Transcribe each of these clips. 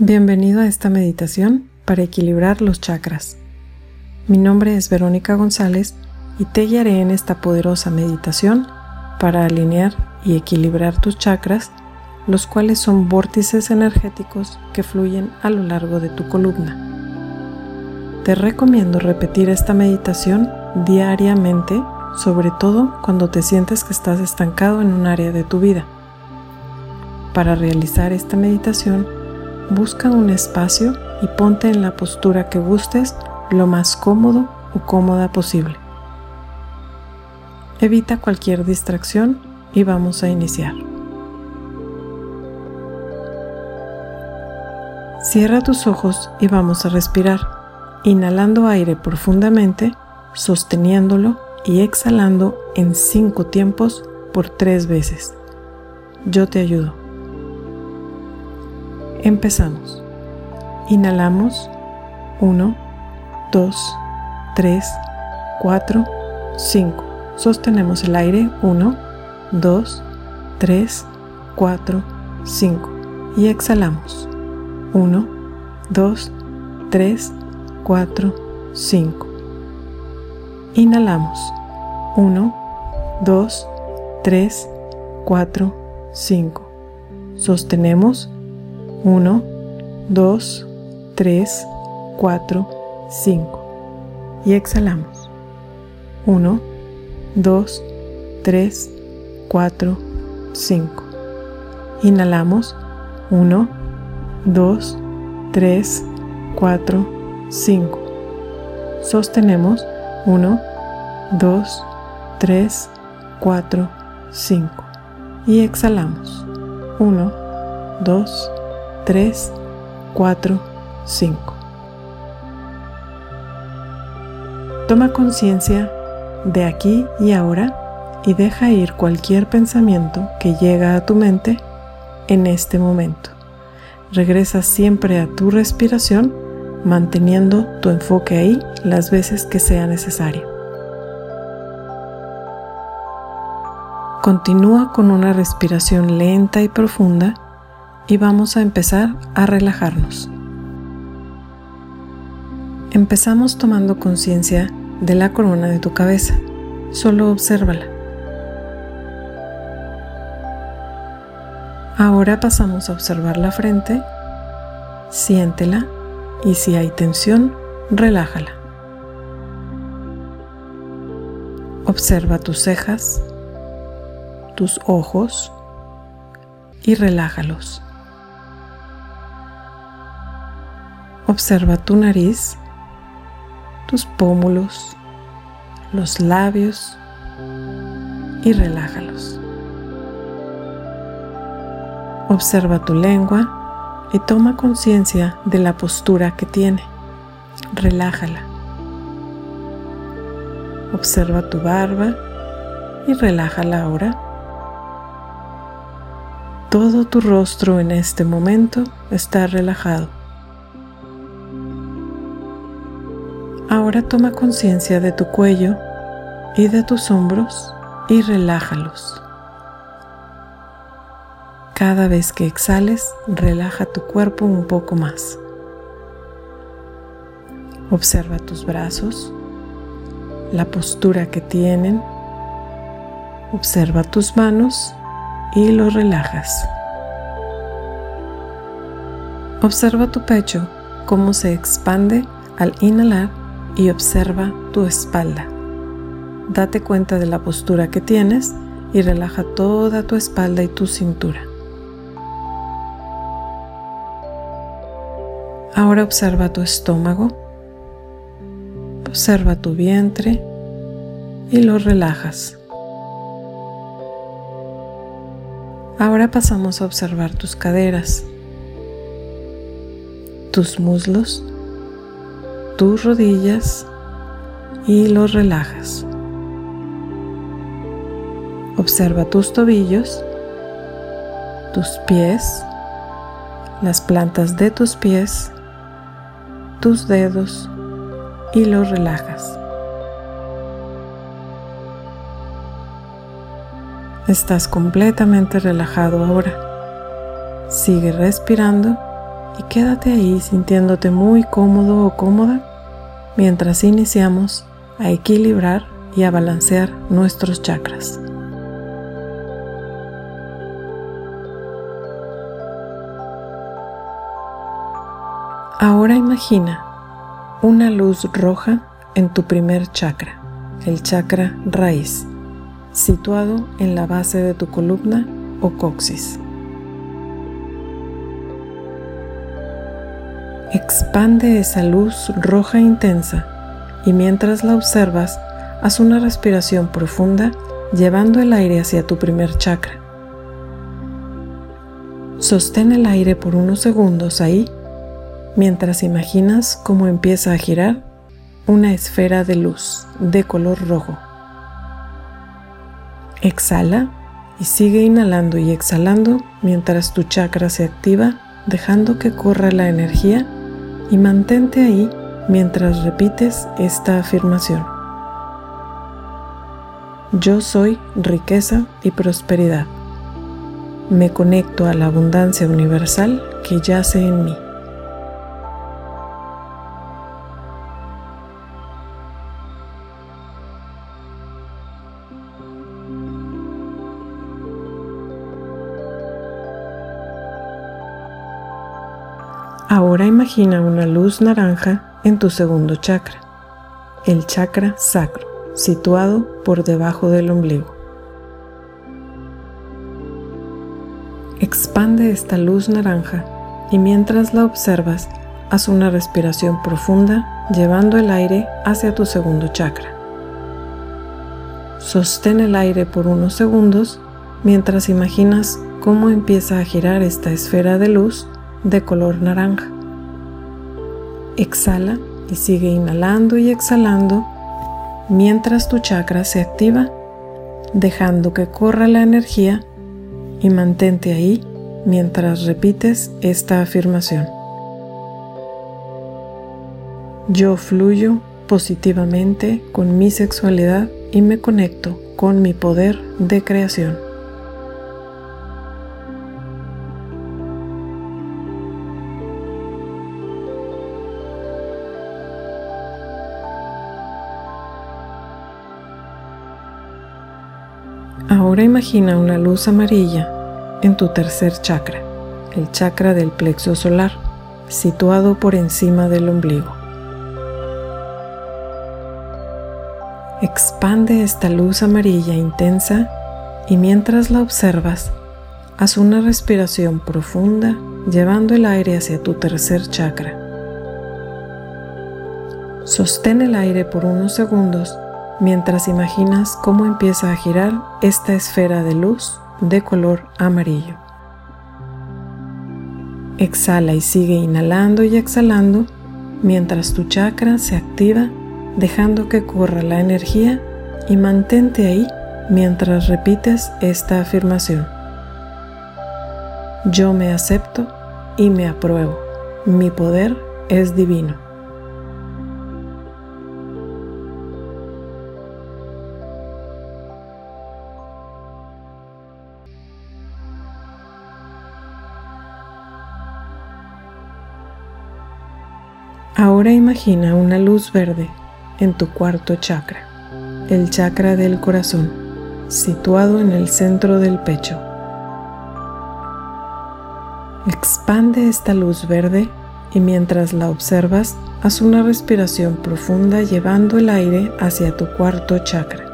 Bienvenido a esta meditación para equilibrar los chakras. Mi nombre es Verónica González y te guiaré en esta poderosa meditación para alinear y equilibrar tus chakras, los cuales son vórtices energéticos que fluyen a lo largo de tu columna. Te recomiendo repetir esta meditación diariamente, sobre todo cuando te sientes que estás estancado en un área de tu vida. Para realizar esta meditación, busca un espacio y ponte en la postura que gustes lo más cómodo o cómoda posible. Evita cualquier distracción y vamos a iniciar. Cierra tus ojos y vamos a respirar, inhalando aire profundamente, sosteniéndolo y exhalando en cinco tiempos por tres veces. Yo te ayudo. Empezamos. Inhalamos 1, 2, 3, 4, 5. Sostenemos el aire 1, 2, 3, 4, 5. Y exhalamos 1, 2, 3, 4, 5. Inhalamos 1, 2, 3, 4, 5. Sostenemos 1, 2, 3, 4, 5. Y exhalamos. 1, 2, 3, 4, 5. Inhalamos. 1, 2, 3, 4, 5. Sostenemos. 1, 2, 3, 4, 5. Y exhalamos. 1, 2, 3, 4, 5. Toma conciencia de aquí y ahora y deja ir cualquier pensamiento que llega a tu mente en este momento. Regresa siempre a tu respiración manteniendo tu enfoque ahí las veces que sea necesario. Continúa con una respiración lenta y profunda y vamos a empezar a relajarnos. Empezamos tomando conciencia de la corona de tu cabeza. Solo obsérvala. Ahora pasamos a observar la frente, siéntela y si hay tensión, relájala. Observa tus cejas, tus ojos y relájalos. Observa tu nariz, tus pómulos, los labios y relájalos. Observa tu lengua y toma conciencia de la postura que tiene. Relájala. Observa tu barba y relájala ahora. Todo tu rostro en este momento está relajado. Toma conciencia de tu cuello y de tus hombros y relájalos. Cada vez que exhales, relaja tu cuerpo un poco más. Observa tus brazos, la postura que tienen. Observa tus manos y los relajas. Observa tu pecho, cómo se expande al inhalar y observa tu espalda. Date cuenta de la postura que tienes y relaja toda tu espalda y tu cintura. Ahora observa tu estómago, observa tu vientre y lo relajas. Ahora pasamos a observar tus caderas, tus muslos tus rodillas y los relajas. Observa tus tobillos, tus pies, las plantas de tus pies, tus dedos y los relajas. Estás completamente relajado ahora. Sigue respirando y quédate ahí sintiéndote muy cómodo o cómoda mientras iniciamos a equilibrar y a balancear nuestros chakras. Ahora imagina una luz roja en tu primer chakra, el chakra raíz, situado en la base de tu columna o coxis. Expande esa luz roja intensa y mientras la observas, haz una respiración profunda llevando el aire hacia tu primer chakra. Sostén el aire por unos segundos ahí mientras imaginas cómo empieza a girar una esfera de luz de color rojo. Exhala y sigue inhalando y exhalando mientras tu chakra se activa, dejando que corra la energía y mantente ahí mientras repites esta afirmación. Yo soy riqueza y prosperidad. Me conecto a la abundancia universal que yace en mí. Imagina una luz naranja en tu segundo chakra, el chakra sacro, situado por debajo del ombligo. Expande esta luz naranja y mientras la observas, haz una respiración profunda llevando el aire hacia tu segundo chakra. Sostén el aire por unos segundos mientras imaginas cómo empieza a girar esta esfera de luz de color naranja. Exhala y sigue inhalando y exhalando mientras tu chakra se activa, dejando que corra la energía y mantente ahí mientras repites esta afirmación. Yo fluyo positivamente con mi sexualidad y me conecto con mi poder de creación. Ahora imagina una luz amarilla en tu tercer chakra, el chakra del plexo solar, situado por encima del ombligo. Expande esta luz amarilla intensa y mientras la observas, haz una respiración profunda llevando el aire hacia tu tercer chakra. Sostén el aire por unos segundos mientras imaginas cómo empieza a girar esta esfera de luz de color amarillo. Exhala y sigue inhalando y exhalando mientras tu chakra se activa dejando que corra la energía y mantente ahí mientras repites esta afirmación. Yo me acepto y me apruebo. Mi poder es divino. Ahora imagina una luz verde en tu cuarto chakra, el chakra del corazón, situado en el centro del pecho. Expande esta luz verde y mientras la observas, haz una respiración profunda llevando el aire hacia tu cuarto chakra.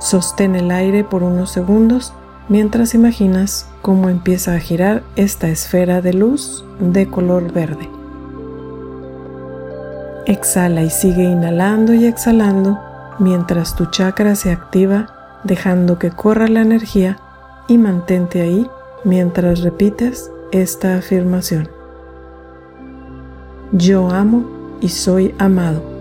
Sostén el aire por unos segundos mientras imaginas cómo empieza a girar esta esfera de luz de color verde. Exhala y sigue inhalando y exhalando mientras tu chakra se activa, dejando que corra la energía y mantente ahí mientras repites esta afirmación. Yo amo y soy amado.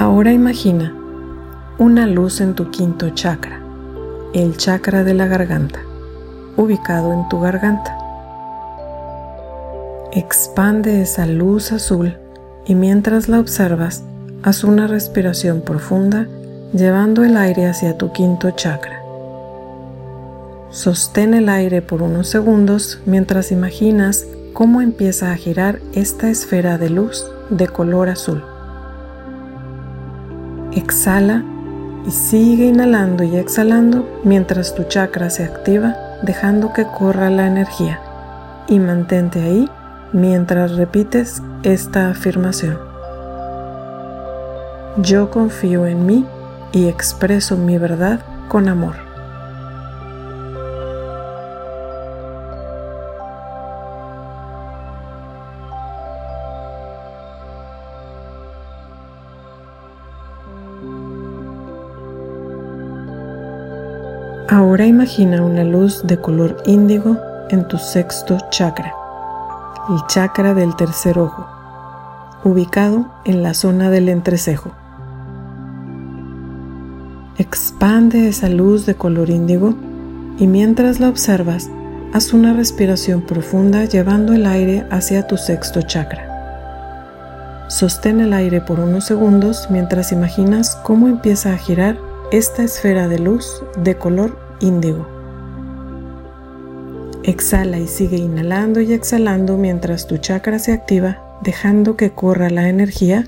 Ahora imagina una luz en tu quinto chakra, el chakra de la garganta, ubicado en tu garganta. Expande esa luz azul y mientras la observas, haz una respiración profunda llevando el aire hacia tu quinto chakra. Sostén el aire por unos segundos mientras imaginas cómo empieza a girar esta esfera de luz de color azul. Exhala y sigue inhalando y exhalando mientras tu chakra se activa, dejando que corra la energía. Y mantente ahí mientras repites esta afirmación. Yo confío en mí y expreso mi verdad con amor. Ahora imagina una luz de color índigo en tu sexto chakra, el chakra del tercer ojo, ubicado en la zona del entrecejo. Expande esa luz de color índigo y mientras la observas, haz una respiración profunda llevando el aire hacia tu sexto chakra. Sostén el aire por unos segundos mientras imaginas cómo empieza a girar esta esfera de luz de color índigo. Exhala y sigue inhalando y exhalando mientras tu chakra se activa, dejando que corra la energía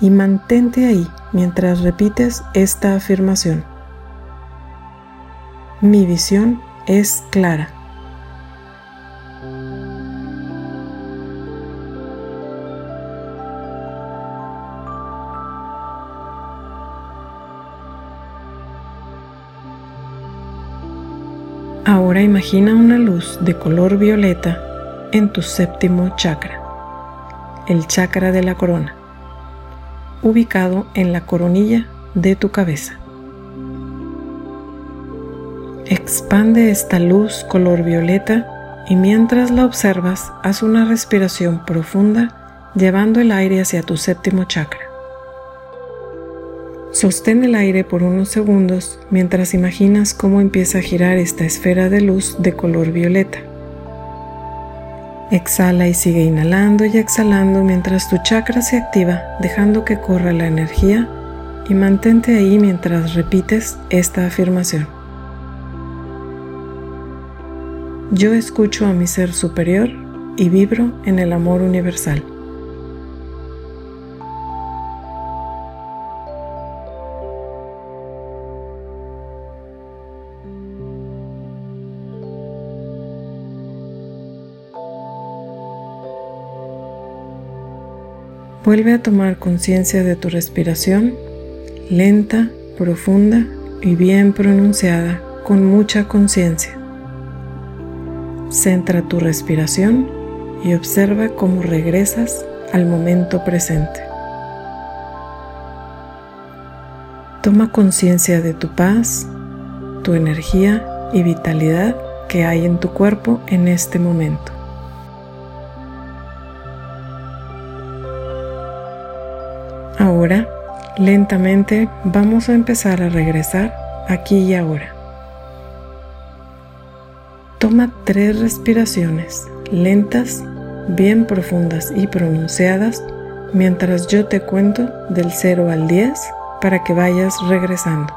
y mantente ahí mientras repites esta afirmación. Mi visión es clara. Ahora imagina una luz de color violeta en tu séptimo chakra, el chakra de la corona, ubicado en la coronilla de tu cabeza. Expande esta luz color violeta y mientras la observas, haz una respiración profunda llevando el aire hacia tu séptimo chakra. Sostén el aire por unos segundos mientras imaginas cómo empieza a girar esta esfera de luz de color violeta. Exhala y sigue inhalando y exhalando mientras tu chakra se activa, dejando que corra la energía y mantente ahí mientras repites esta afirmación. Yo escucho a mi ser superior y vibro en el amor universal. Vuelve a tomar conciencia de tu respiración, lenta, profunda y bien pronunciada, con mucha conciencia. Centra tu respiración y observa cómo regresas al momento presente. Toma conciencia de tu paz, tu energía y vitalidad que hay en tu cuerpo en este momento. Ahora, lentamente vamos a empezar a regresar aquí y ahora. Toma tres respiraciones lentas, bien profundas y pronunciadas mientras yo te cuento del 0 al 10 para que vayas regresando.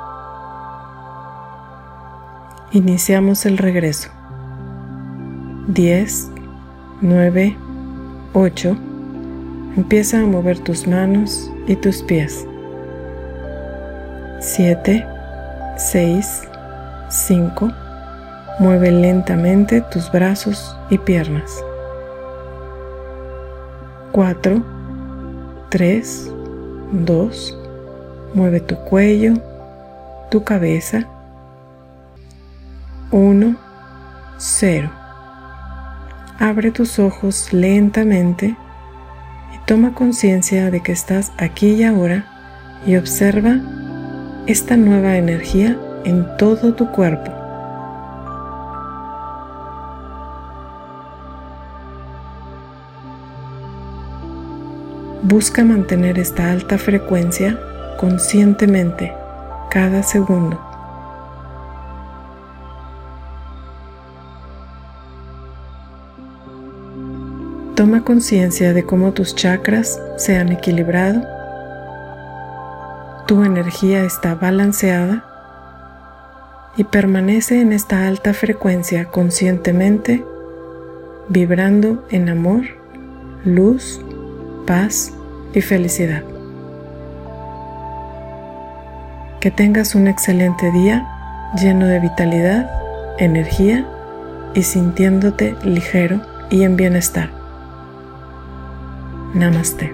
Iniciamos el regreso. 10, 9, 8, Empieza a mover tus manos y tus pies. 7, 6, 5. Mueve lentamente tus brazos y piernas. 4, 3, 2. Mueve tu cuello, tu cabeza. 1, 0. Abre tus ojos lentamente Toma conciencia de que estás aquí y ahora y observa esta nueva energía en todo tu cuerpo. Busca mantener esta alta frecuencia conscientemente cada segundo. Toma conciencia de cómo tus chakras se han equilibrado, tu energía está balanceada y permanece en esta alta frecuencia conscientemente, vibrando en amor, luz, paz y felicidad. Que tengas un excelente día lleno de vitalidad, energía y sintiéndote ligero y en bienestar. नमस्ते